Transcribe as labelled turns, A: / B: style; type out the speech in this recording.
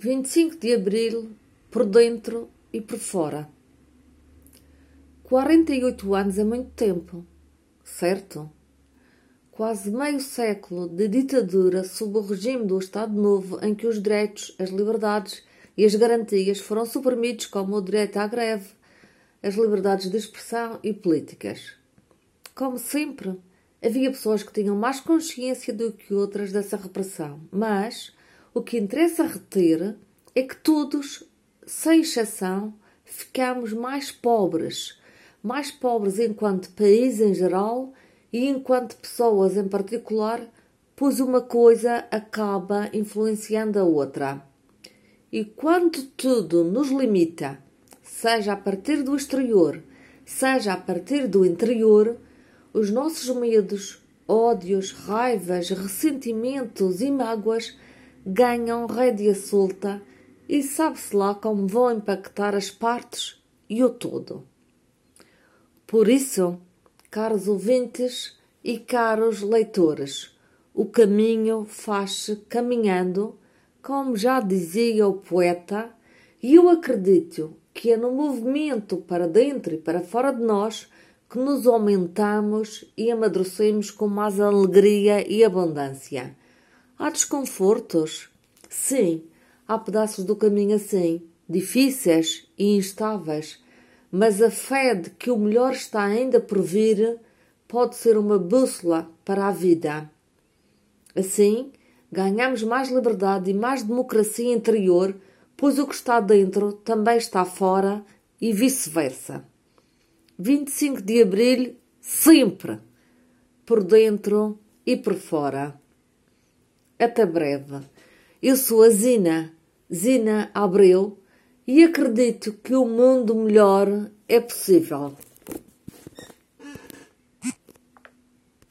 A: 25 de Abril, por dentro e por fora. 48 anos é muito tempo, certo? Quase meio século de ditadura sob o regime do Estado Novo, em que os direitos, as liberdades e as garantias foram suprimidos, como o direito à greve, as liberdades de expressão e políticas. Como sempre, havia pessoas que tinham mais consciência do que outras dessa repressão, mas o que interessa reter é que todos, sem exceção, ficamos mais pobres. Mais pobres enquanto país em geral e enquanto pessoas em particular, pois uma coisa acaba influenciando a outra. E quando tudo nos limita, seja a partir do exterior, seja a partir do interior, os nossos medos, ódios, raivas, ressentimentos e mágoas ganham rédea solta e sabe-se lá como vão impactar as partes e o todo. Por isso, caros ouvintes e caros leitores, o caminho faz-se caminhando, como já dizia o poeta, e eu acredito que é no movimento para dentro e para fora de nós que nos aumentamos e amadurecemos com mais alegria e abundância. Há desconfortos? Sim, há pedaços do caminho assim, difíceis e instáveis, mas a fé de que o melhor está ainda por vir pode ser uma bússola para a vida. Assim, ganhamos mais liberdade e mais democracia interior, pois o que está dentro também está fora e vice-versa. 25 de abril, sempre, por dentro e por fora. Até breve. Eu sou a Zina, Zina Abreu, e acredito que o mundo melhor é possível.